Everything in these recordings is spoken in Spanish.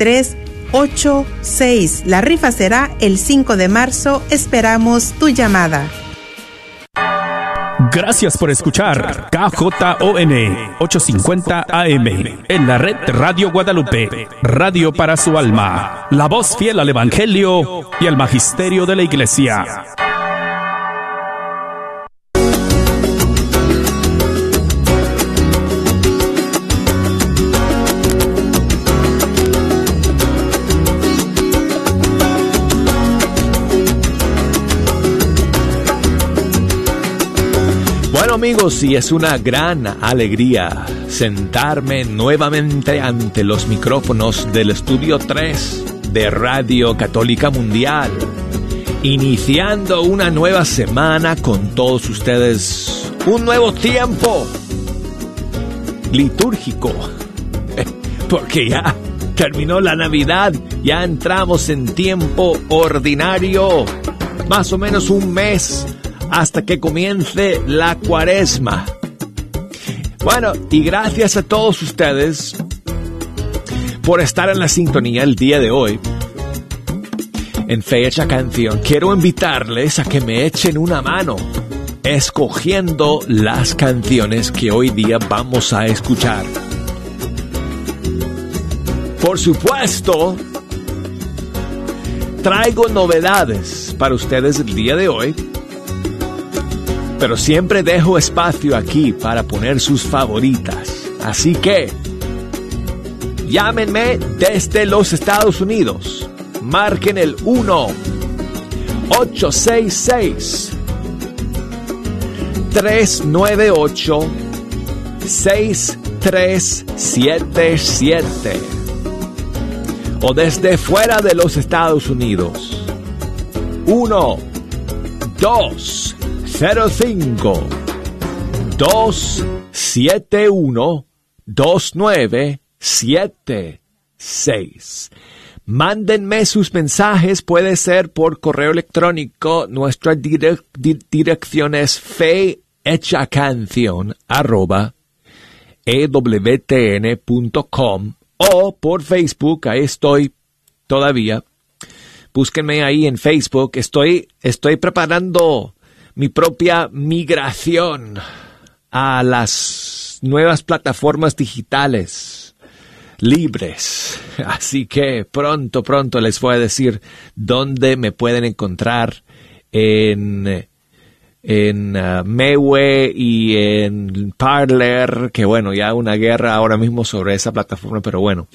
6386. La rifa será el 5 de marzo. Esperamos tu llamada. Gracias por escuchar KJON 850 AM en la red Radio Guadalupe, radio para su alma, la voz fiel al Evangelio y al Magisterio de la Iglesia. Amigos, y es una gran alegría sentarme nuevamente ante los micrófonos del Estudio 3 de Radio Católica Mundial, iniciando una nueva semana con todos ustedes, un nuevo tiempo litúrgico, porque ya terminó la Navidad, ya entramos en tiempo ordinario, más o menos un mes hasta que comience la cuaresma. Bueno, y gracias a todos ustedes por estar en la sintonía el día de hoy. En Fecha Canción, quiero invitarles a que me echen una mano escogiendo las canciones que hoy día vamos a escuchar. Por supuesto, traigo novedades para ustedes el día de hoy pero siempre dejo espacio aquí para poner sus favoritas. Así que, llámenme desde los Estados Unidos. Marquen el 1 866 398 6377 o desde fuera de los Estados Unidos. 1 2 05 271 2976. Mándenme sus mensajes, puede ser por correo electrónico. Nuestra dirección es fe canción arroba ewtn.com o por Facebook, ahí estoy todavía. Búsquenme ahí en Facebook. Estoy, estoy preparando mi propia migración a las nuevas plataformas digitales libres. Así que pronto, pronto les voy a decir dónde me pueden encontrar en en uh, Mewe y en Parler, que bueno, ya una guerra ahora mismo sobre esa plataforma, pero bueno.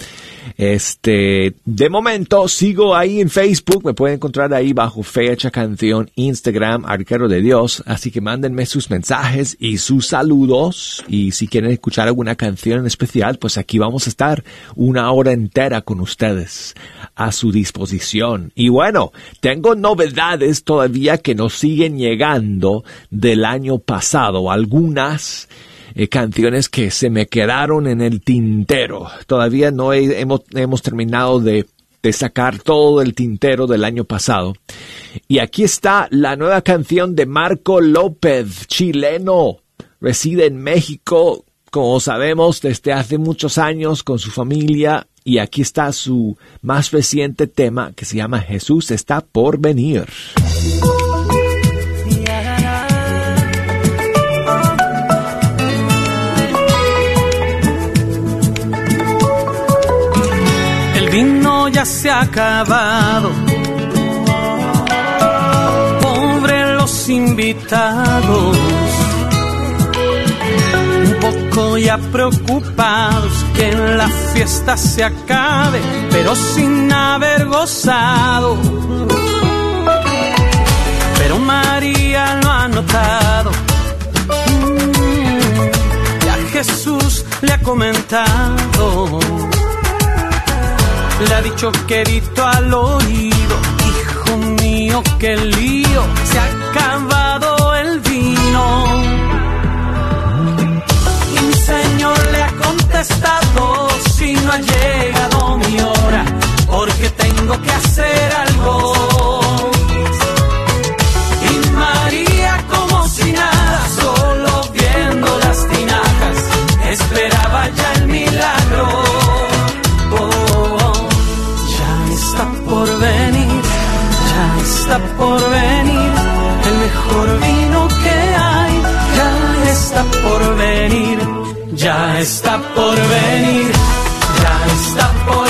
Este, de momento sigo ahí en Facebook, me pueden encontrar ahí bajo Fecha Canción, Instagram, Arquero de Dios, así que mándenme sus mensajes y sus saludos. Y si quieren escuchar alguna canción en especial, pues aquí vamos a estar una hora entera con ustedes a su disposición. Y bueno, tengo novedades todavía que nos siguen llegando del año pasado, algunas eh, canciones que se me quedaron en el tintero. Todavía no hemos, terminado de sacar todo el tintero del año pasado. Y aquí está la nueva canción de Marco López, chileno. Reside en México, como sabemos, desde hace muchos años con su familia. Y aquí está su más reciente tema que se llama Jesús está por venir. ya se ha acabado. Pobre los invitados, poco ya preocupados que la fiesta se acabe, pero sin haber gozado. Pero María lo ha notado. Ya Jesús le ha comentado le ha dicho querido al oído, hijo mío, qué lío, se ha estado si no ha llegado mi hora? Porque tengo que hacer algo. Y María como si nada, solo viendo las tinajas, esperaba ya el milagro. Oh. Ya está por venir, ya está por venir, el mejor vino que hay, ya está por venir ya está por venir, ya está por venir.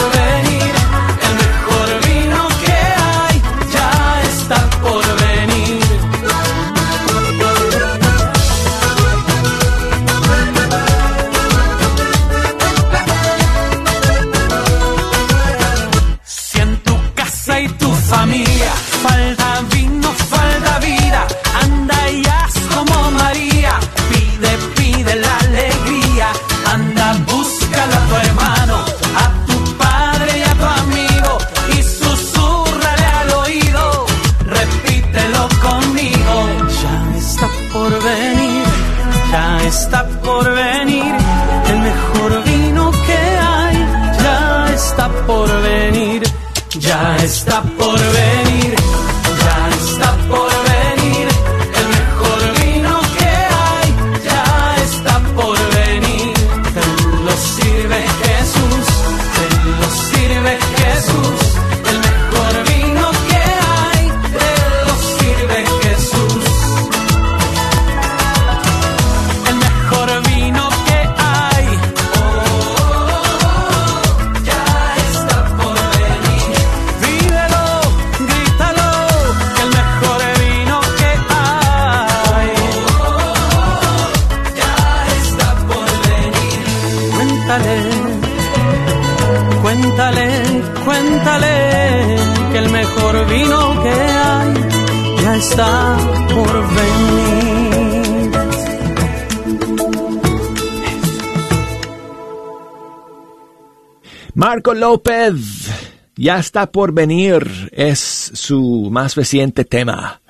López, ya está por venir, es su más reciente tema.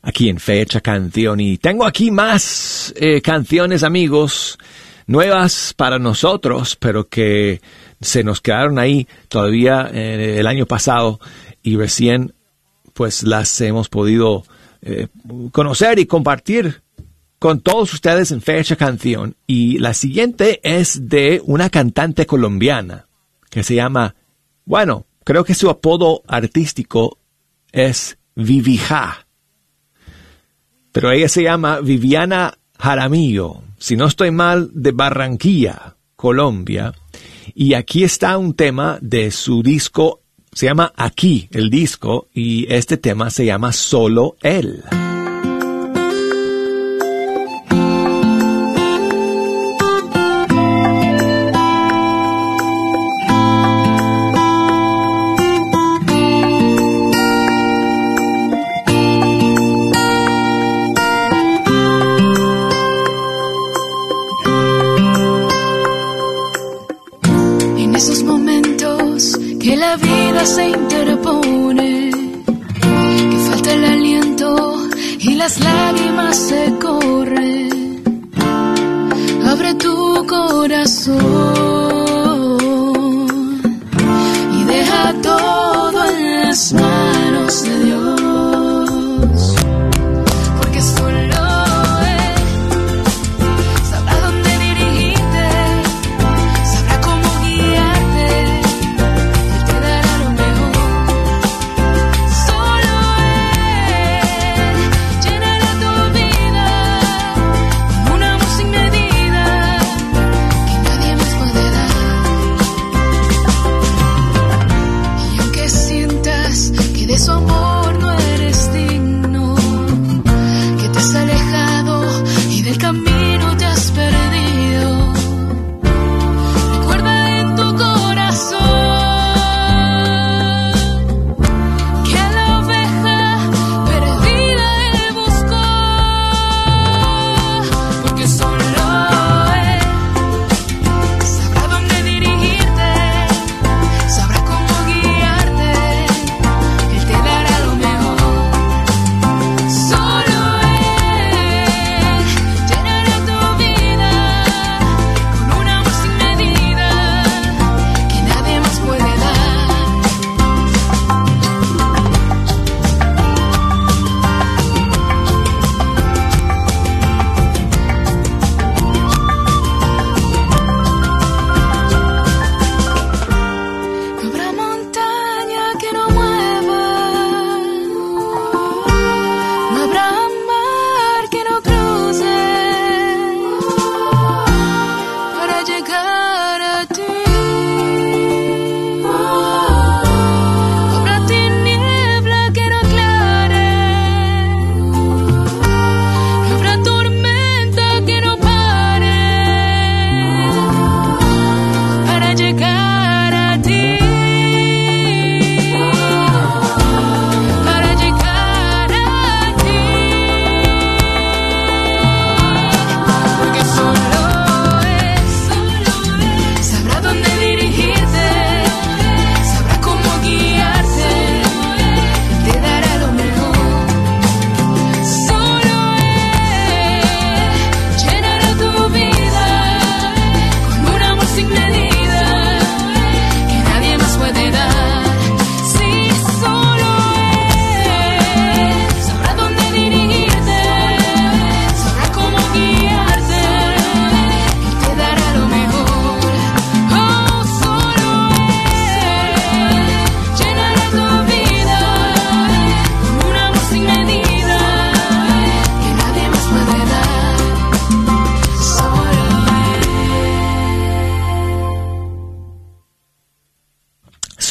Aquí en Fecha Canción. Y tengo aquí más eh, canciones, amigos, nuevas para nosotros, pero que se nos quedaron ahí todavía eh, el año pasado. Y recién pues las hemos podido eh, conocer y compartir con todos ustedes en Fecha Canción. Y la siguiente es de una cantante colombiana que se llama, bueno, creo que su apodo artístico es Vivija. Pero ella se llama Viviana Jaramillo, si no estoy mal, de Barranquilla, Colombia. Y aquí está un tema de su disco, se llama Aquí el disco, y este tema se llama Solo Él. Se interpone, que falta el aliento y las lágrimas se corren, abre tu corazón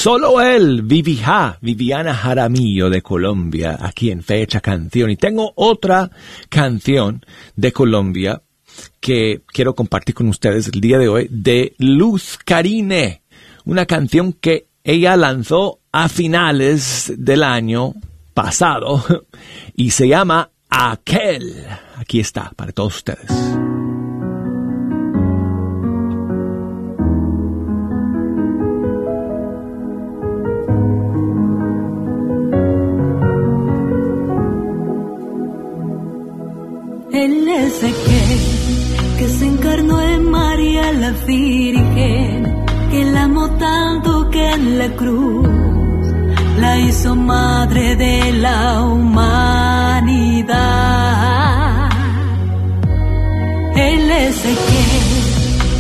Solo él, Vivija, Viviana Jaramillo de Colombia, aquí en Fecha Canción. Y tengo otra canción de Colombia que quiero compartir con ustedes el día de hoy, de Luz Carine, una canción que ella lanzó a finales del año pasado y se llama Aquel. Aquí está para todos ustedes. Virgen, que la amó tanto que en la cruz la hizo madre de la humanidad. Él es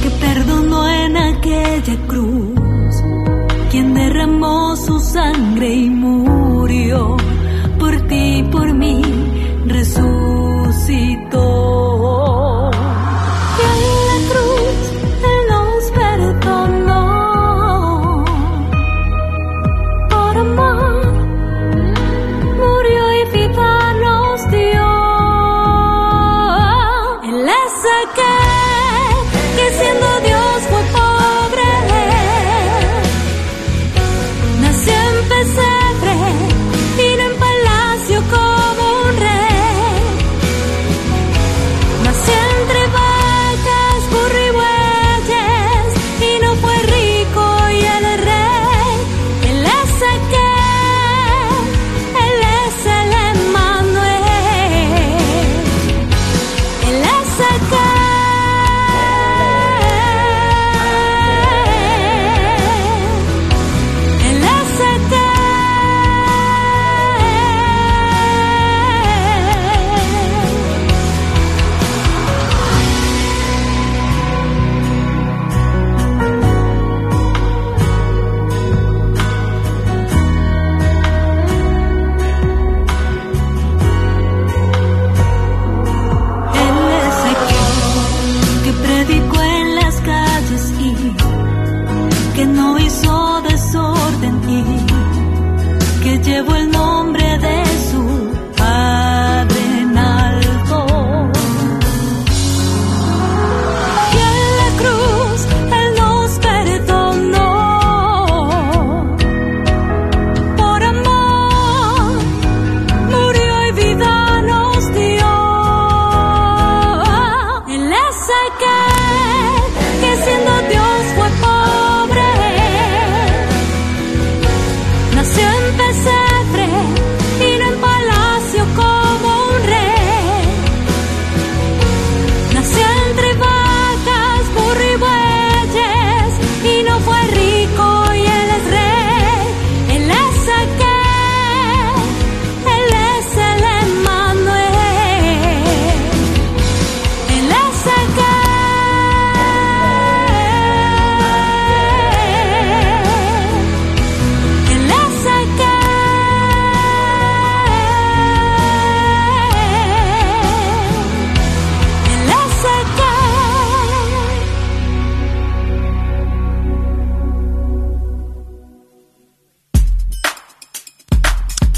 que perdonó en aquella cruz, quien derramó su sangre y murió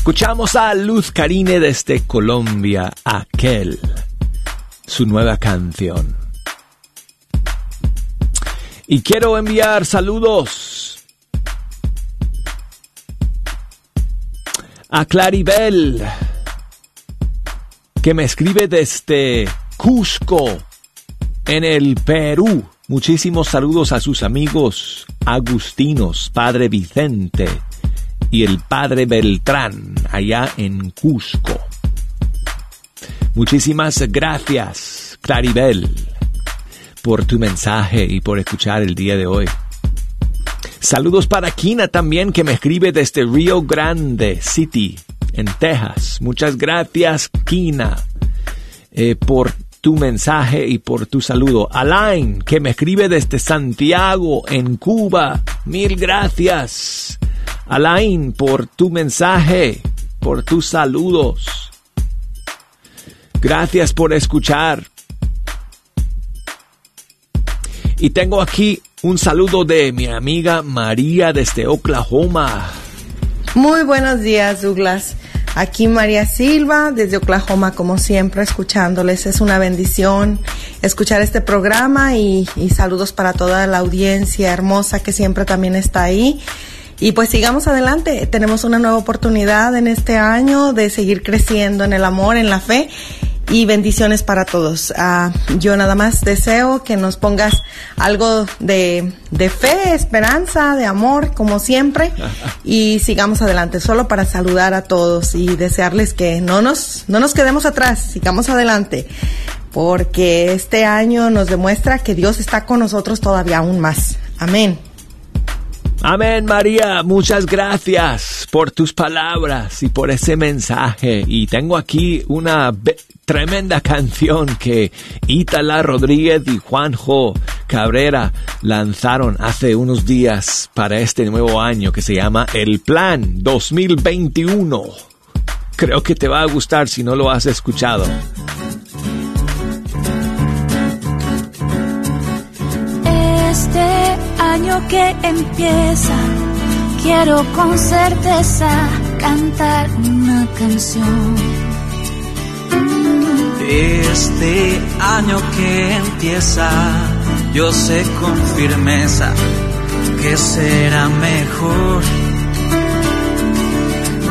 Escuchamos a Luz Carine desde Colombia, Aquel, su nueva canción. Y quiero enviar saludos a Claribel, que me escribe desde Cusco, en el Perú. Muchísimos saludos a sus amigos agustinos, Padre Vicente y el Padre Beltrán, allá en Cusco. Muchísimas gracias, Claribel, por tu mensaje y por escuchar el día de hoy. Saludos para Kina también, que me escribe desde Rio Grande City, en Texas. Muchas gracias, Kina, eh, por tu mensaje y por tu saludo. Alain, que me escribe desde Santiago, en Cuba. Mil gracias. Alain, por tu mensaje, por tus saludos. Gracias por escuchar. Y tengo aquí un saludo de mi amiga María desde Oklahoma. Muy buenos días, Douglas. Aquí María Silva, desde Oklahoma, como siempre, escuchándoles. Es una bendición escuchar este programa y, saludos para toda la audiencia hermosa que siempre también está ahí. Y pues sigamos adelante. Tenemos una nueva oportunidad en este año de seguir creciendo en el amor, en la fe y bendiciones para todos. Uh, yo nada más deseo que nos pongas algo de, de, fe, esperanza, de amor, como siempre, y sigamos adelante, solo para saludar a todos y desearles que no nos, no nos quedemos atrás, sigamos adelante, porque este año nos demuestra que Dios está con nosotros todavía aún más. Amén. Amén, María. Muchas gracias por tus palabras y por ese mensaje. Y tengo aquí una tremenda canción que Itala Rodríguez y Juanjo Cabrera lanzaron hace unos días para este nuevo año que se llama El Plan 2021. Creo que te va a gustar si no lo has escuchado. Año que empieza, quiero con certeza cantar una canción. Este año que empieza, yo sé con firmeza que será mejor.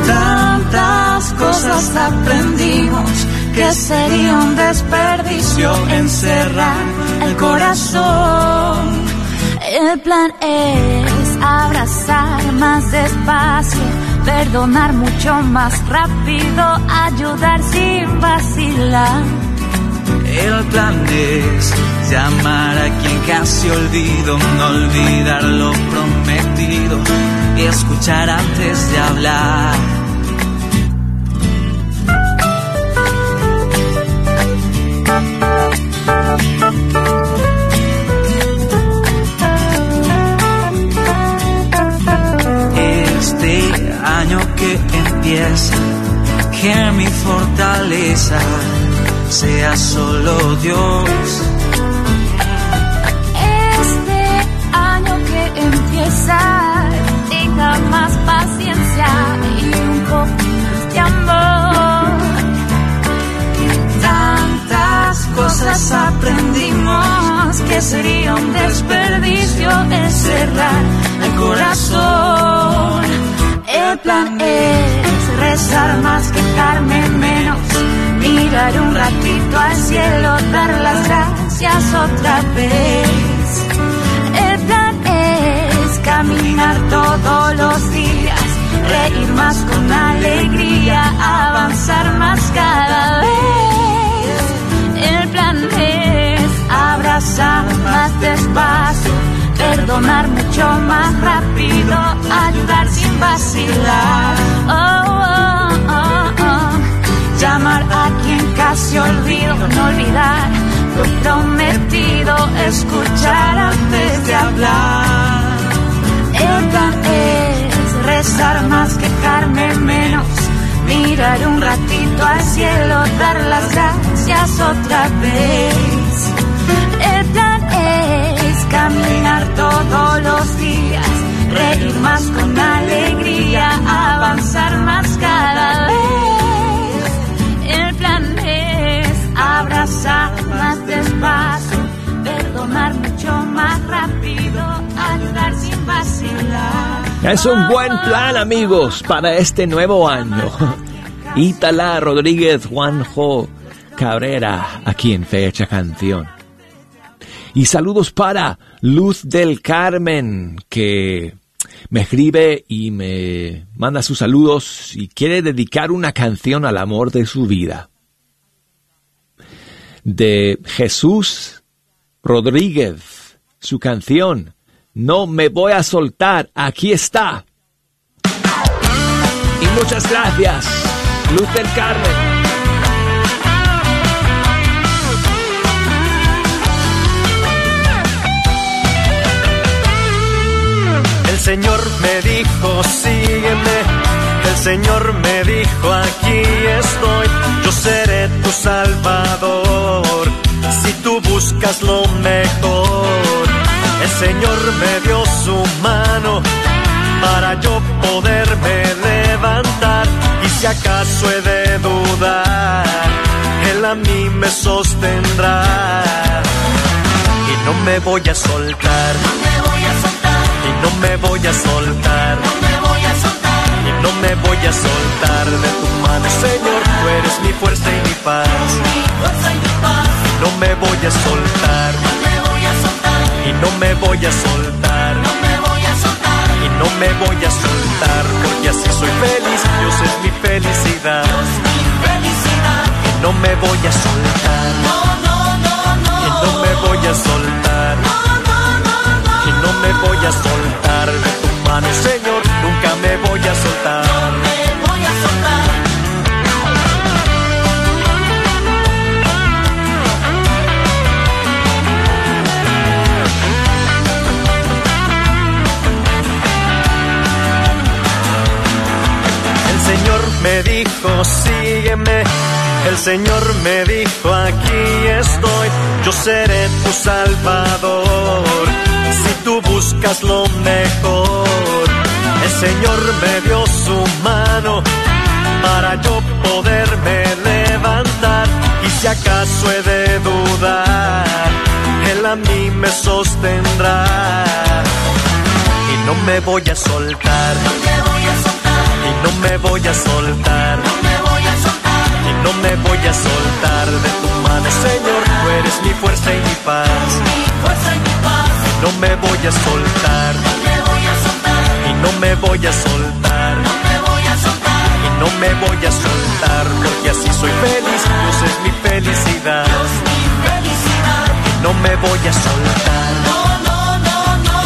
Tantas cosas aprendimos que sería un desperdicio encerrar el corazón. El plan es abrazar más despacio, perdonar mucho más rápido, ayudar sin vacilar. El plan es llamar a quien casi olvido, no olvidar lo prometido y escuchar antes de hablar. Que empieza, que mi fortaleza sea solo Dios. Este año que empieza, tenga más paciencia y un poco más de amor. Tantas cosas aprendimos que sería un desperdicio encerrar el corazón. El plan es rezar más, quejarme menos, mirar un ratito al cielo, dar las gracias otra vez. El plan es caminar todos los días, reír más con alegría, avanzar más cada vez. El plan es abrazar más despacio perdonar mucho más rápido, ayudar vacilar. Oh, oh, oh. Llamar a quien casi olvido, no olvidar lo prometido, escuchar antes de hablar. Plan es rezar más, quejarme menos, mirar un ratito al cielo, dar las gracias otra vez. El plan es caminar todos los días, reír más con alegría, avanzar más cada vez. El plan es abrazar más despacio, perdonar mucho más rápido, ayudar sin vacilar. Es un buen plan, amigos, para este nuevo año. Ítala Rodríguez Juanjo Cabrera, aquí en Fecha Canción. Y saludos para Luz del Carmen, que me escribe y me manda sus saludos y quiere dedicar una canción al amor de su vida. De Jesús Rodríguez, su canción, No me voy a soltar, aquí está. Y muchas gracias, Luz del Carmen. Señor me dijo, sígueme. El Señor me dijo, aquí estoy. Yo seré tu salvador. Si tú buscas lo mejor. El Señor me dio su mano para yo poderme levantar. Y si acaso he de dudar, Él a mí me sostendrá. Y no me voy a soltar. Y no me voy a soltar. Y no me voy a soltar de tu mano, Señor. Tú eres mi fuerza y mi paz. Y no me voy a soltar. Y no me voy a soltar. Y no me voy a soltar. Porque así soy feliz. Dios es mi felicidad. Y no me voy a soltar. Y no me voy a soltar. No me voy a soltar de tu mano, Señor. Nunca me voy a soltar. El Señor me dijo, sígueme. El Señor me dijo, aquí estoy. Yo seré tu salvador. Si tú buscas lo mejor. El Señor me dio su mano para yo poderme levantar. Y si acaso he de dudar, Él a mí me sostendrá. Y no me voy a soltar. Y no me voy a soltar. Y no me voy a soltar de tu mano, Señor. Tú eres mi fuerza y mi paz. Y no me voy a soltar. Y no me voy a soltar. Y no me voy a soltar. Porque así soy feliz. Dios es mi felicidad. Y no me voy a soltar.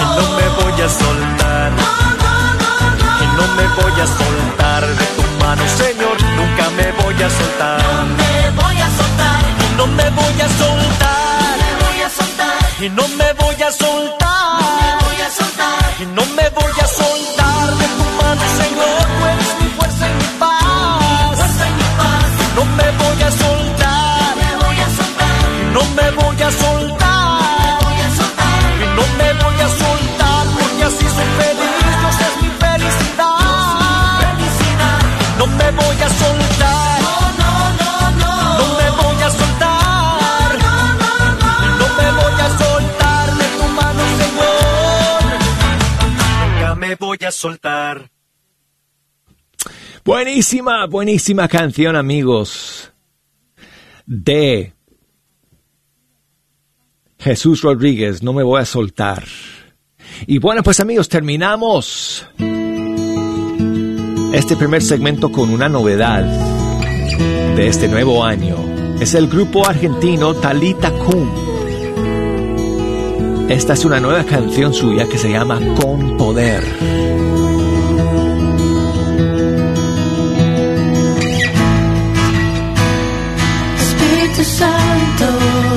Y no me voy a soltar. Y no me voy a soltar de tu mano, Señor. Nunca me voy a soltar. Y no me voy a soltar. Y no me voy a soltar. Y no me voy a soltar de tu mano, Señor. Tú eres mi fuerza y mi paz. No me voy a soltar. Y no me voy a soltar. Y no me voy a soltar porque así soy feliz. Dios es mi felicidad. No me voy a soltar. Soltar. Buenísima, buenísima canción, amigos. De Jesús Rodríguez, no me voy a soltar. Y bueno, pues amigos, terminamos este primer segmento con una novedad de este nuevo año. Es el grupo argentino Talita Kum. Esta es una nueva canción suya que se llama Con Poder. Espíritu Santo,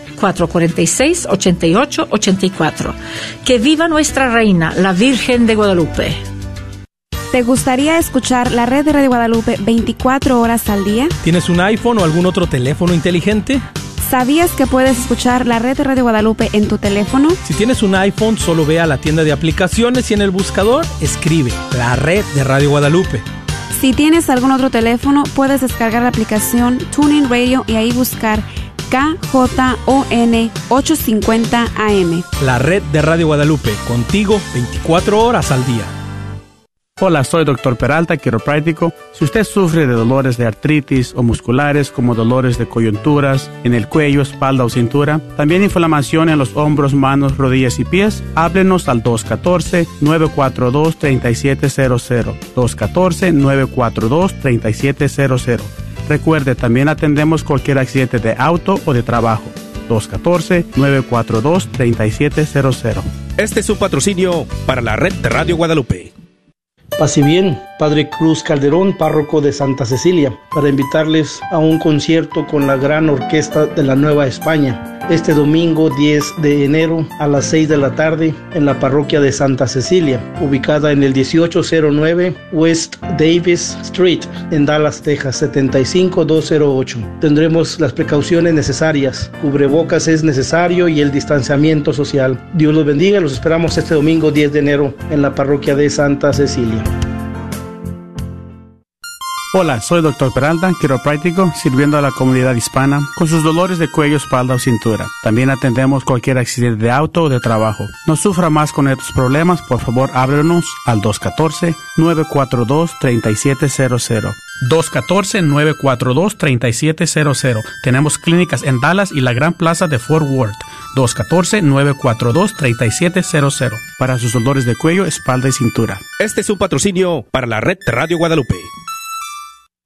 972-446-8884. Que viva nuestra reina, la Virgen de Guadalupe. ¿Te gustaría escuchar la red de Radio Guadalupe 24 horas al día? ¿Tienes un iPhone o algún otro teléfono inteligente? ¿Sabías que puedes escuchar la red de Radio Guadalupe en tu teléfono? Si tienes un iPhone, solo ve a la tienda de aplicaciones y en el buscador escribe la red de Radio Guadalupe. Si tienes algún otro teléfono, puedes descargar la aplicación Tuning Radio y ahí buscar KJON 850 AM. La red de Radio Guadalupe, contigo 24 horas al día. Hola, soy Dr. Peralta, quiropráctico. Si usted sufre de dolores de artritis o musculares como dolores de coyunturas en el cuello, espalda o cintura, también inflamación en los hombros, manos, rodillas y pies, háblenos al 214-942-3700. 214-942-3700. Recuerde, también atendemos cualquier accidente de auto o de trabajo. 214-942-3700. Este es un patrocinio para la red de Radio Guadalupe. Paz bien, Padre Cruz Calderón, párroco de Santa Cecilia, para invitarles a un concierto con la gran orquesta de la Nueva España. Este domingo 10 de enero a las 6 de la tarde en la parroquia de Santa Cecilia, ubicada en el 1809 West Davis Street en Dallas, Texas 75208. Tendremos las precauciones necesarias, cubrebocas es necesario y el distanciamiento social. Dios los bendiga, los esperamos este domingo 10 de enero en la parroquia de Santa Cecilia. Hola, soy Dr. Peralta, quiropráctico, sirviendo a la comunidad hispana con sus dolores de cuello, espalda o cintura. También atendemos cualquier accidente de auto o de trabajo. No sufra más con estos problemas, por favor háblenos al 214-942-3700. 214-942-3700. Tenemos clínicas en Dallas y la Gran Plaza de Fort Worth. 214-942-3700. Para sus dolores de cuello, espalda y cintura. Este es un patrocinio para la red Radio Guadalupe.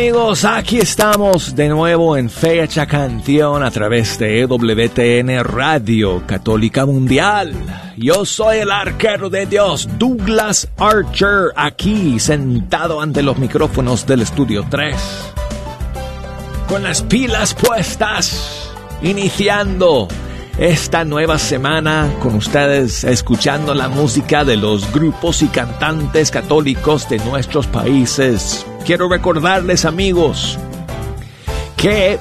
Amigos, aquí estamos de nuevo en Fecha Canción a través de EWTN Radio Católica Mundial. Yo soy el arquero de Dios, Douglas Archer, aquí sentado ante los micrófonos del estudio 3. Con las pilas puestas, iniciando esta nueva semana con ustedes escuchando la música de los grupos y cantantes católicos de nuestros países. Quiero recordarles amigos que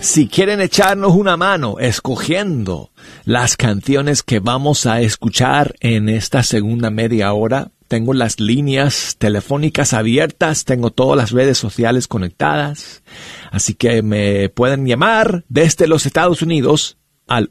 si quieren echarnos una mano escogiendo las canciones que vamos a escuchar en esta segunda media hora, tengo las líneas telefónicas abiertas, tengo todas las redes sociales conectadas, así que me pueden llamar desde los Estados Unidos al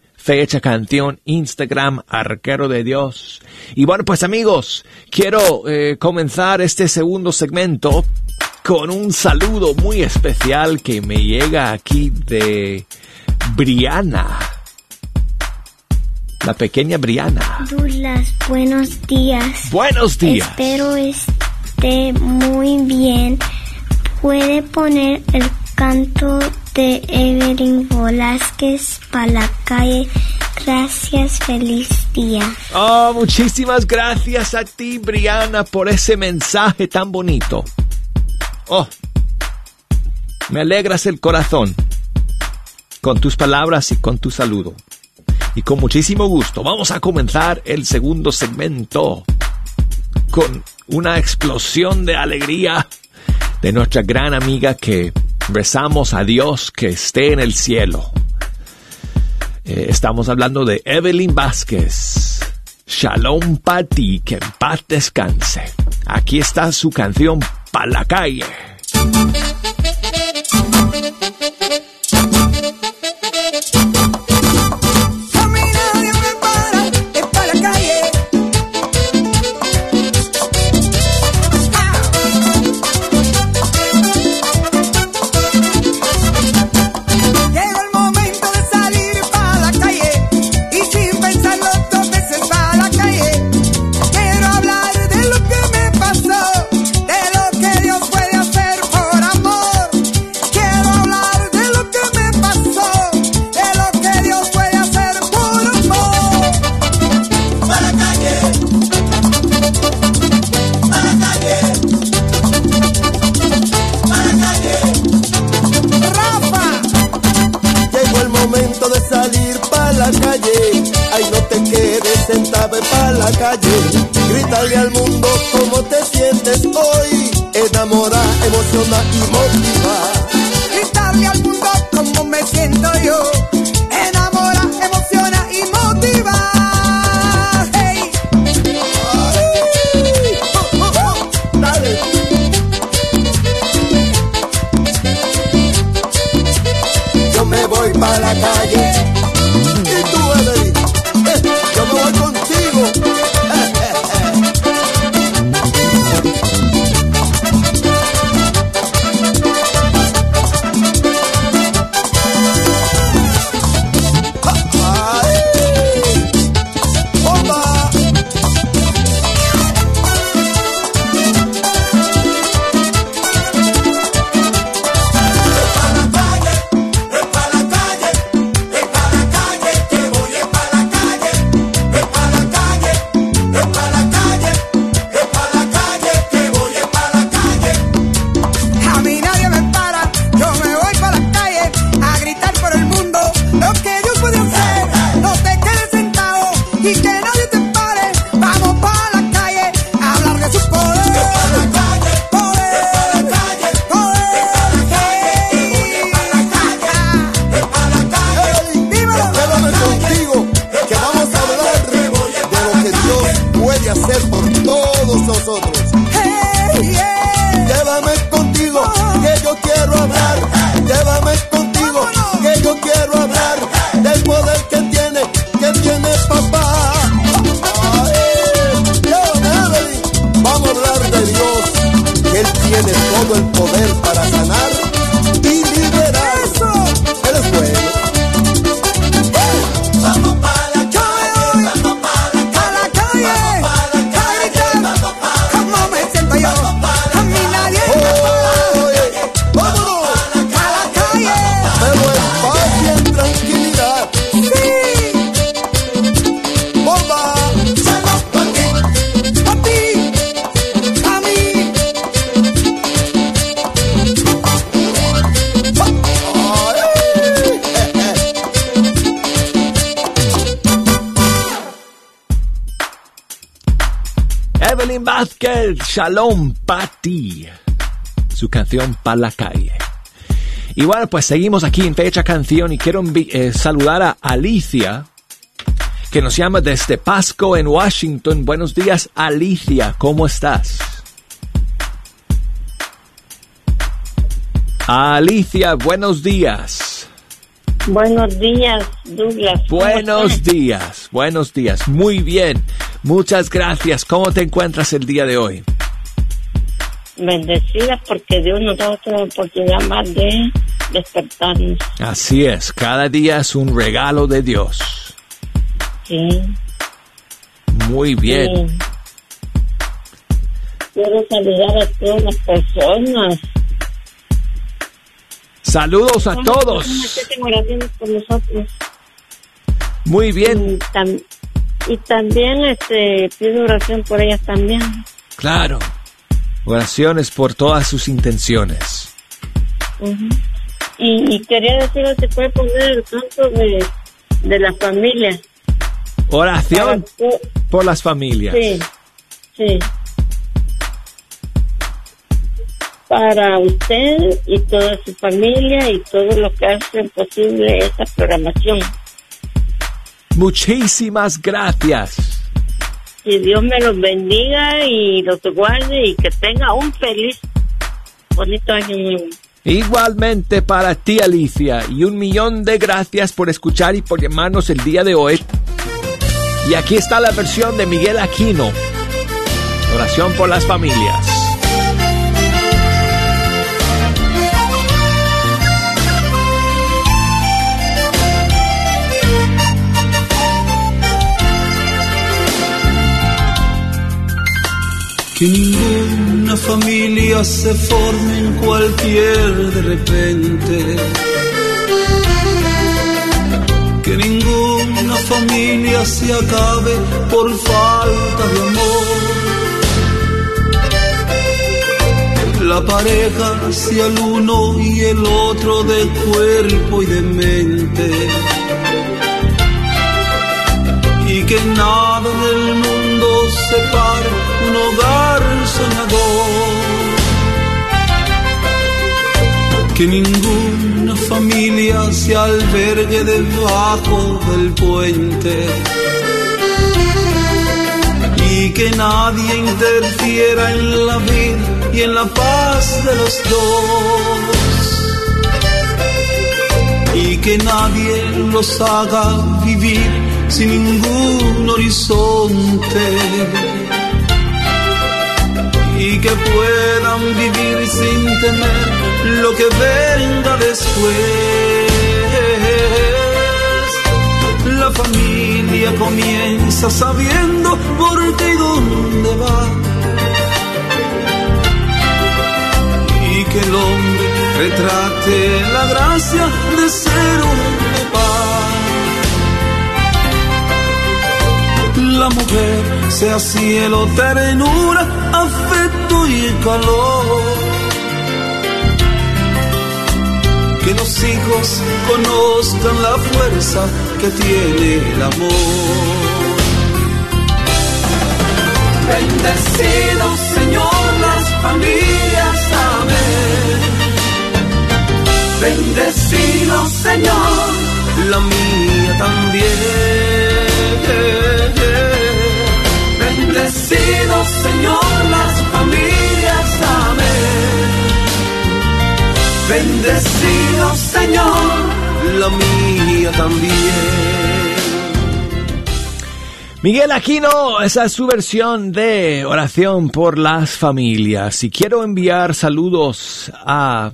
Fecha Canción, Instagram, Arquero de Dios. Y bueno, pues amigos, quiero eh, comenzar este segundo segmento con un saludo muy especial que me llega aquí de Briana. La pequeña Briana. Douglas, buenos días. Buenos días. Espero esté muy bien. Puede poner el canto de Evelyn Velázquez para la calle. Gracias, feliz día. Oh, muchísimas gracias a ti, Briana, por ese mensaje tan bonito. Oh, me alegras el corazón con tus palabras y con tu saludo. Y con muchísimo gusto vamos a comenzar el segundo segmento con una explosión de alegría de nuestra gran amiga que rezamos a Dios que esté en el cielo. Eh, estamos hablando de Evelyn Vázquez. Shalom Pati, que en paz descanse. Aquí está su canción Pa' la calle. Pa' hacer por todos nosotros. Shalom Pati. Su canción Pa' la calle. Y bueno, pues seguimos aquí en Fecha Canción y quiero eh, saludar a Alicia, que nos llama desde Pasco en Washington. Buenos días, Alicia, ¿cómo estás? Alicia, buenos días. Buenos días, Douglas. ¿Cómo Buenos estás? días, buenos días. Muy bien. Muchas gracias. ¿Cómo te encuentras el día de hoy? Bendecidas porque Dios nos da otra oportunidad más de despertarnos. Así es, cada día es un regalo de Dios. Sí. Muy bien. Sí. Quiero saludar a todas las personas. Saludos a todos. Nosotros. Muy bien. Y, tam- y también este, pido oración por ellas también. Claro. Oraciones por todas sus intenciones. Y, y quería decirle si puede poner el canto de, de la familia. Oración Para- por las familias. Sí, sí. Para usted y toda su familia y todo lo que hacen posible esta programación. Muchísimas gracias. Que Dios me los bendiga y los guarde y que tenga un feliz, bonito año nuevo. Igualmente para ti, Alicia, y un millón de gracias por escuchar y por llamarnos el día de hoy. Y aquí está la versión de Miguel Aquino. Oración por las familias. Que ninguna familia se forme en cualquier de repente. Que ninguna familia se acabe por falta de amor. La pareja sea el uno y el otro de cuerpo y de mente. Y que nada en el mundo separe un hogar soñador. Que ninguna familia se albergue debajo del puente. Y que nadie interfiera en la vida y en la paz de los dos. Y que nadie los haga vivir sin ningún horizonte que puedan vivir sin temer lo que venga después. La familia comienza sabiendo por qué y dónde va. Y que el hombre retrate la gracia de ser un papá. La mujer sea cielo, ternura, afecto y calor. Que los hijos conozcan la fuerza que tiene el amor. Bendecido Señor las familias, amén. Bendecido Señor, la mía también. bendecido Señor las familias, amén. Bendecido Señor, la mía también. Miguel Aquino, esa es su versión de oración por las familias. Y quiero enviar saludos a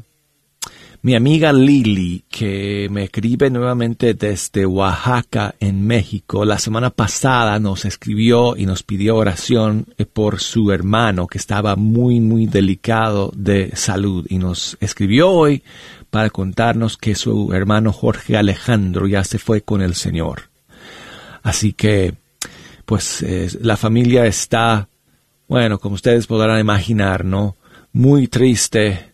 mi amiga Lili, que me escribe nuevamente desde Oaxaca, en México. La semana pasada nos escribió y nos pidió oración por su hermano, que estaba muy, muy delicado de salud. Y nos escribió hoy para contarnos que su hermano Jorge Alejandro ya se fue con el Señor. Así que pues eh, la familia está, bueno, como ustedes podrán imaginar, ¿no? Muy triste,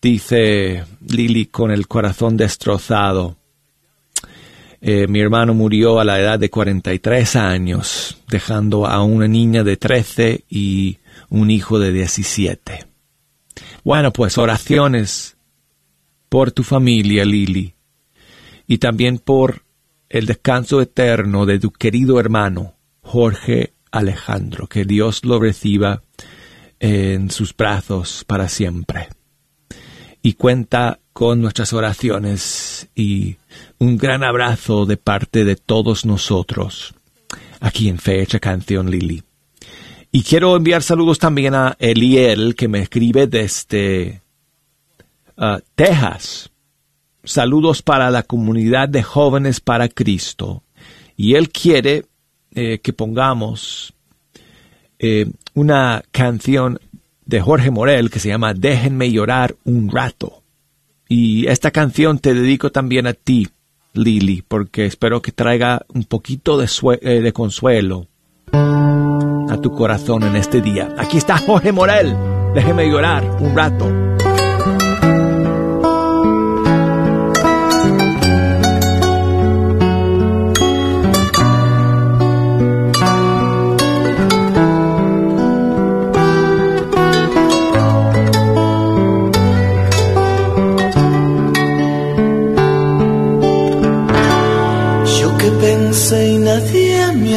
dice Lili con el corazón destrozado. Eh, mi hermano murió a la edad de 43 años, dejando a una niña de 13 y un hijo de 17. Bueno, pues oraciones por tu familia, Lili, y también por el descanso eterno de tu querido hermano, Jorge Alejandro. Que Dios lo reciba en sus brazos para siempre. Y cuenta con nuestras oraciones y un gran abrazo de parte de todos nosotros aquí en Fecha Canción Lili. Y quiero enviar saludos también a Eliel, que me escribe desde ah, Texas. Saludos para la comunidad de jóvenes para Cristo. Y él quiere eh, que pongamos eh, una canción de Jorge Morel que se llama Déjenme llorar un rato. Y esta canción te dedico también a ti, Lili, porque espero que traiga un poquito de, eh, de consuelo a tu corazón en este día. Aquí está Jorge Morel. Déjeme llorar un rato.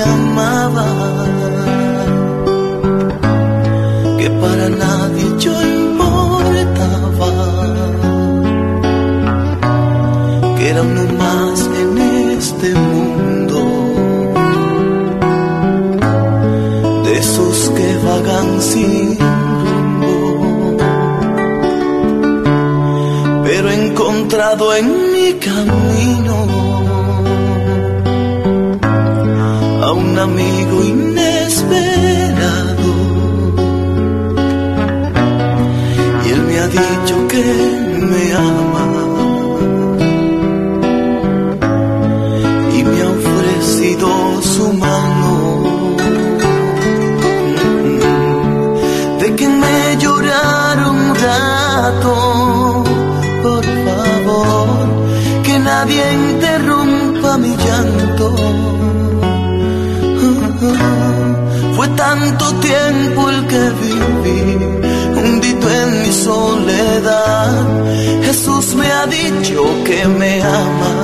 Amaba, tanto tiempo el que viví, hundido en mi soledad. Jesús me ha dicho que me ama.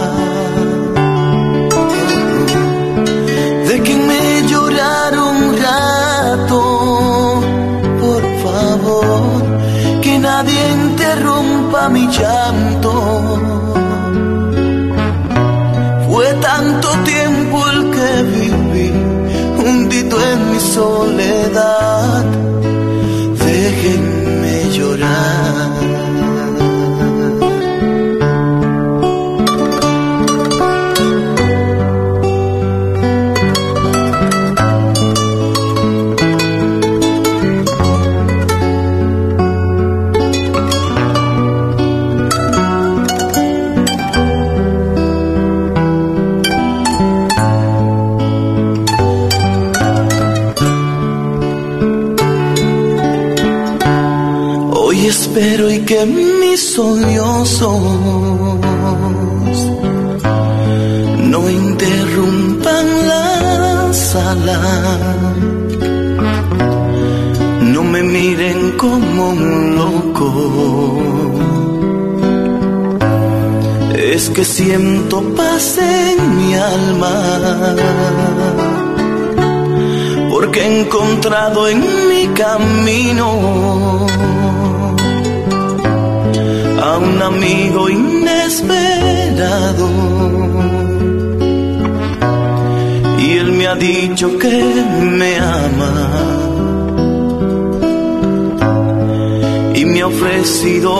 De que me llorar un rato, por favor, que nadie interrumpa mi llanto. En mi que mis sollozos no interrumpan la sala. No me miren como un loco. Es que siento paz en mi alma porque he encontrado en mi camino a un amigo inesperado. Y él me ha dicho que me ama y me ha ofrecido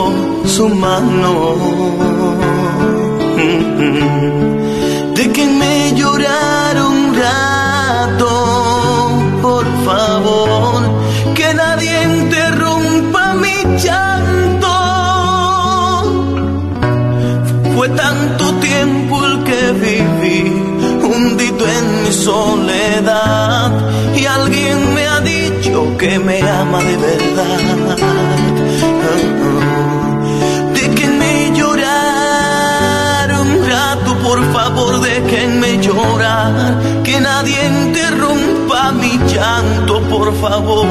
su mano. De que me llorar un rato, por favor, que nadie interrumpa mi llanto. Tanto tiempo el que viví, hundido en mi soledad, y alguien me ha dicho que me ama de verdad. Déjenme llorar un rato, por favor, déjenme llorar, que nadie interrumpa mi llanto, por favor.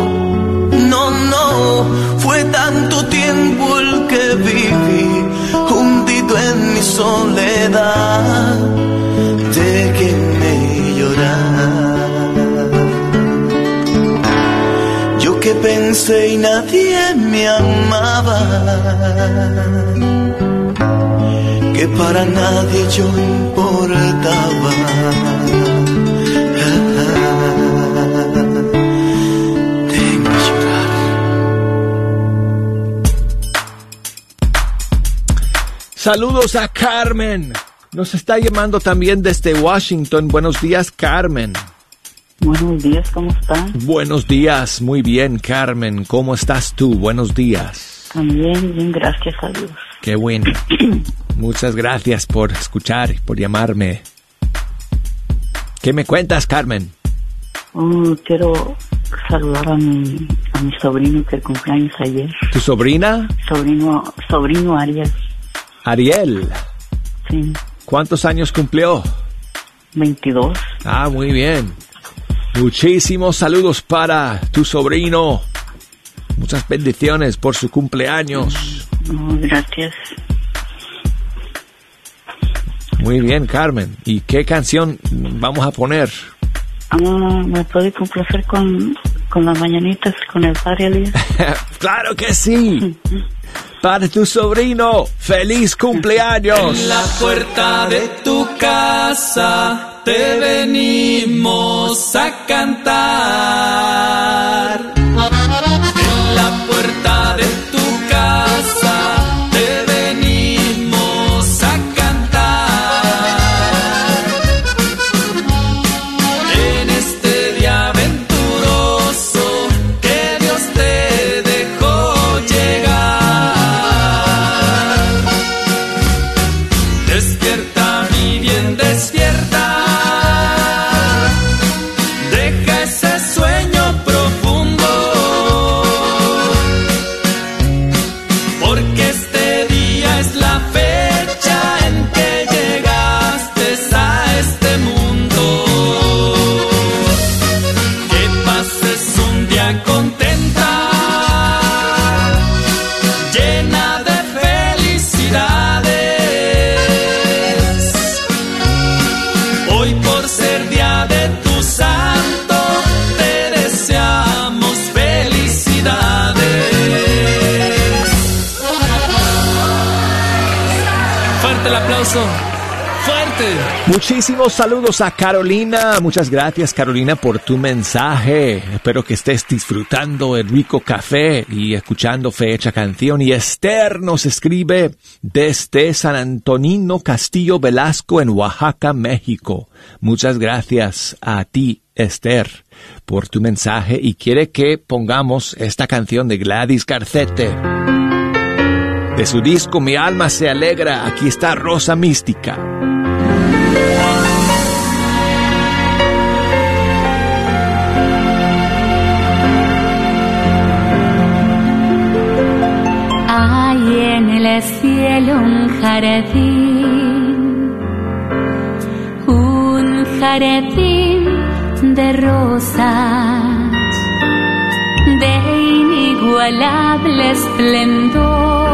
No, no, fue tanto tiempo soledad. Déjenme llorar. Yo que pensé y nadie me amaba que para nadie yo importaba. Saludos a Carmen. Nos está llamando también desde Washington. Buenos días, Carmen. Buenos días, ¿cómo están? Buenos días, muy bien, Carmen. ¿Cómo estás tú? Buenos días. También, bien, gracias a Dios. Qué bueno. Muchas gracias por escuchar y por llamarme. ¿Qué me cuentas, Carmen? Oh, quiero saludar a mi, a mi sobrino que cumpleaños ayer. ¿Tu sobrina? Sobrino, sobrino Ariel, Ariel. sí, ¿Cuántos años cumplió? 22. Ah, muy bien. Muchísimos saludos para tu sobrino. Muchas bendiciones por su cumpleaños. Gracias. Muy bien, Carmen. ¿Y qué canción vamos a poner? Ah, ¿Me puede complacer con, con las mañanitas con el padre Elías? claro que sí. Para tu sobrino, feliz cumpleaños. En la puerta de tu casa te venimos a cantar. Saludos a Carolina. Muchas gracias, Carolina, por tu mensaje. Espero que estés disfrutando el rico café y escuchando fecha canción. Y Esther nos escribe desde San Antonino Castillo Velasco en Oaxaca, México. Muchas gracias a ti, Esther, por tu mensaje y quiere que pongamos esta canción de Gladys Garcete. De su disco Mi alma se alegra, aquí está Rosa Mística. El cielo un jardín, un jardín de rosas de inigualable esplendor.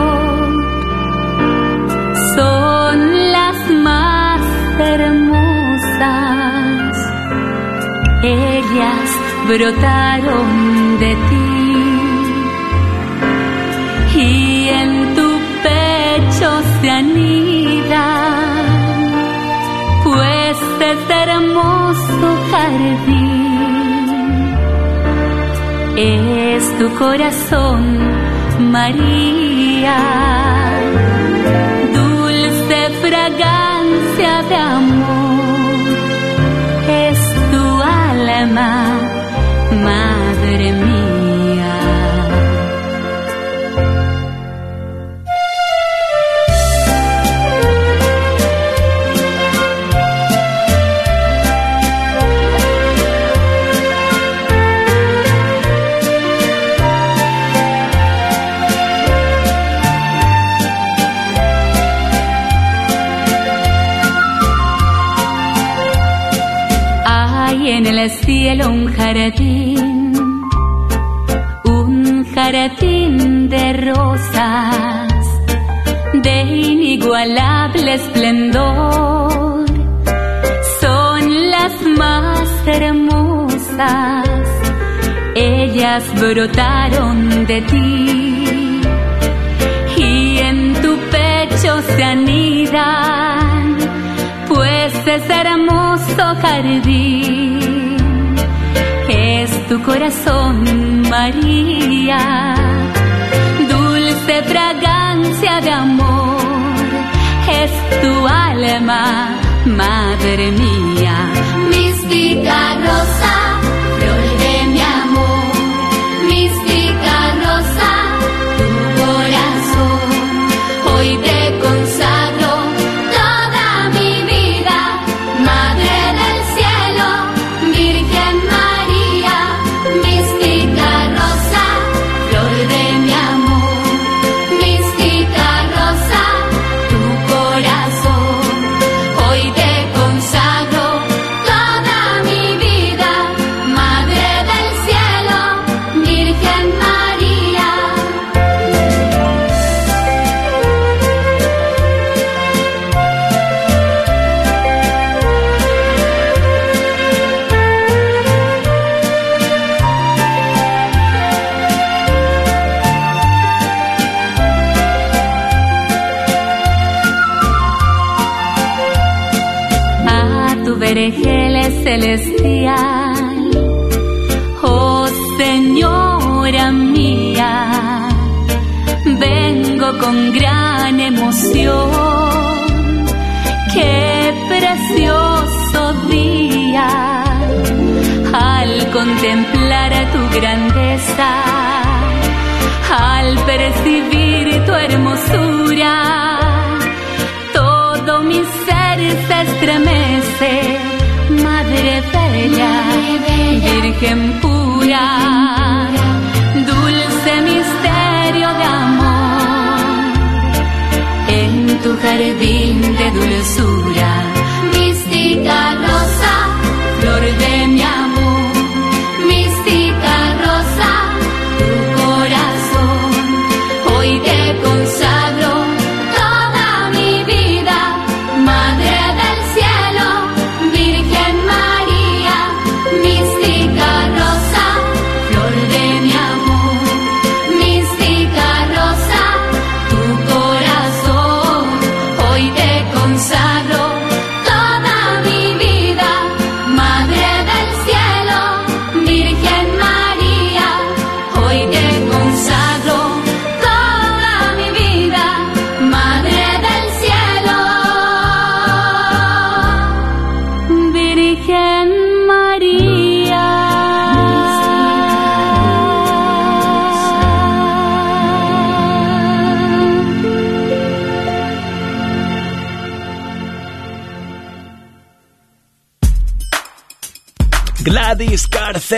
Son las más hermosas, ellas brotaron de ti se anidan, pues es hermoso jardín, es tu corazón, María, dulce fragancia de amor, es tu alma, madre mía. Jardín, un jardín de rosas de inigualable esplendor. Son las más hermosas, ellas brotaron de ti y en tu pecho se anidan, pues es hermoso jardín. Es tu corazón, María, dulce fragancia de amor. Es tu alma, madre mía. Mística rosa,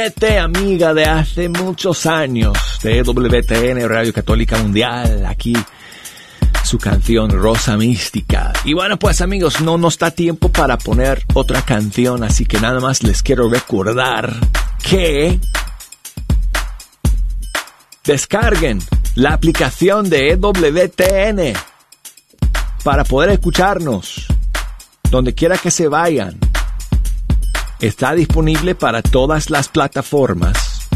Amiga de hace muchos años de WTN Radio Católica Mundial, aquí su canción Rosa Mística. Y bueno, pues amigos, no nos da tiempo para poner otra canción, así que nada más les quiero recordar que descarguen la aplicación de EWTN para poder escucharnos donde quiera que se vayan. Está disponible para todas las plataformas.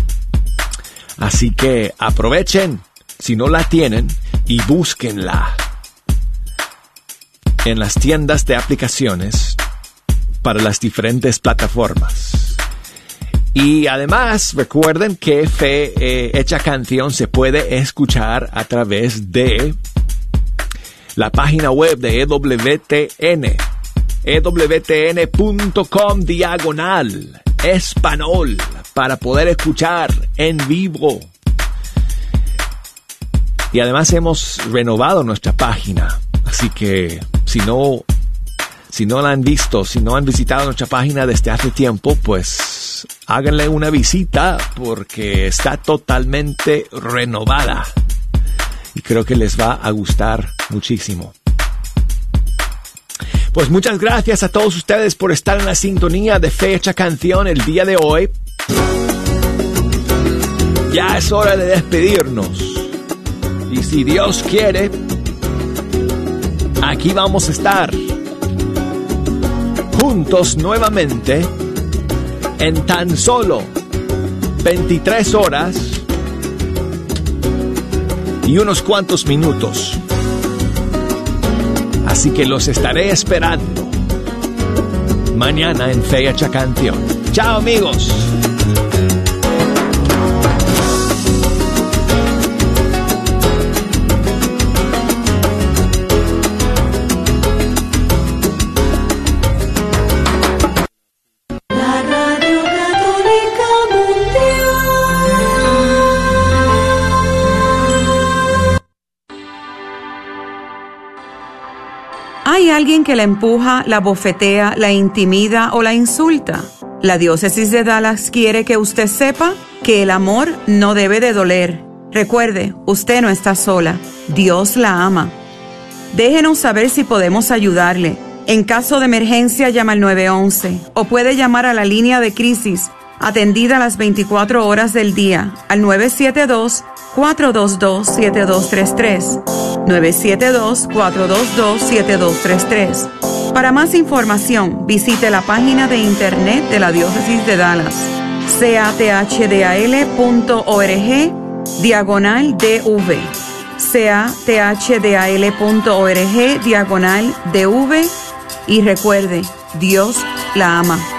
Así que aprovechen, si no la tienen, y búsquenla en las tiendas de aplicaciones para las diferentes plataformas. Y además recuerden que Fe eh, Hecha Canción se puede escuchar a través de la página web de EWTN, ewtn.com diagonal español para poder escuchar en vivo. Y además hemos renovado nuestra página, así que si no si no la han visto, si no han visitado nuestra página desde hace tiempo, pues háganle una visita porque está totalmente renovada. Y creo que les va a gustar muchísimo. Pues muchas gracias a todos ustedes por estar en la sintonía de Fecha Canción el día de hoy. Ya es hora de despedirnos. Y si Dios quiere, aquí vamos a estar juntos nuevamente en tan solo 23 horas y unos cuantos minutos. Así que los estaré esperando mañana en Fecha Canción. Chao amigos. ¿Hay alguien que la empuja, la bofetea, la intimida o la insulta? La diócesis de Dallas quiere que usted sepa que el amor no debe de doler. Recuerde, usted no está sola. Dios la ama. Déjenos saber si podemos ayudarle. En caso de emergencia, llama al 911 o puede llamar a la línea de crisis atendida las 24 horas del día al 972-422-7233. 972-422-7233. Para más información, visite la página de internet de la Diócesis de Dallas, cathdal.org, diagonal DV. cathdal.org, diagonal DV. Y recuerde, Dios la ama.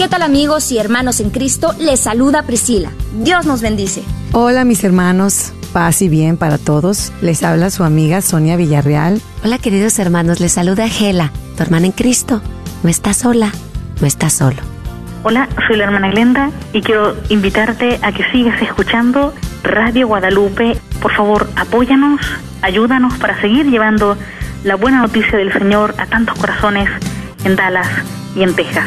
¿Qué tal amigos y hermanos en Cristo? Les saluda Priscila. Dios nos bendice. Hola mis hermanos, paz y bien para todos. Les habla su amiga Sonia Villarreal. Hola queridos hermanos, les saluda Gela, tu hermana en Cristo. No estás sola, no estás solo. Hola, soy la hermana Glenda y quiero invitarte a que sigas escuchando Radio Guadalupe. Por favor, apóyanos, ayúdanos para seguir llevando la buena noticia del Señor a tantos corazones en Dallas y en Texas.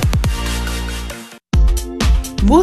Busca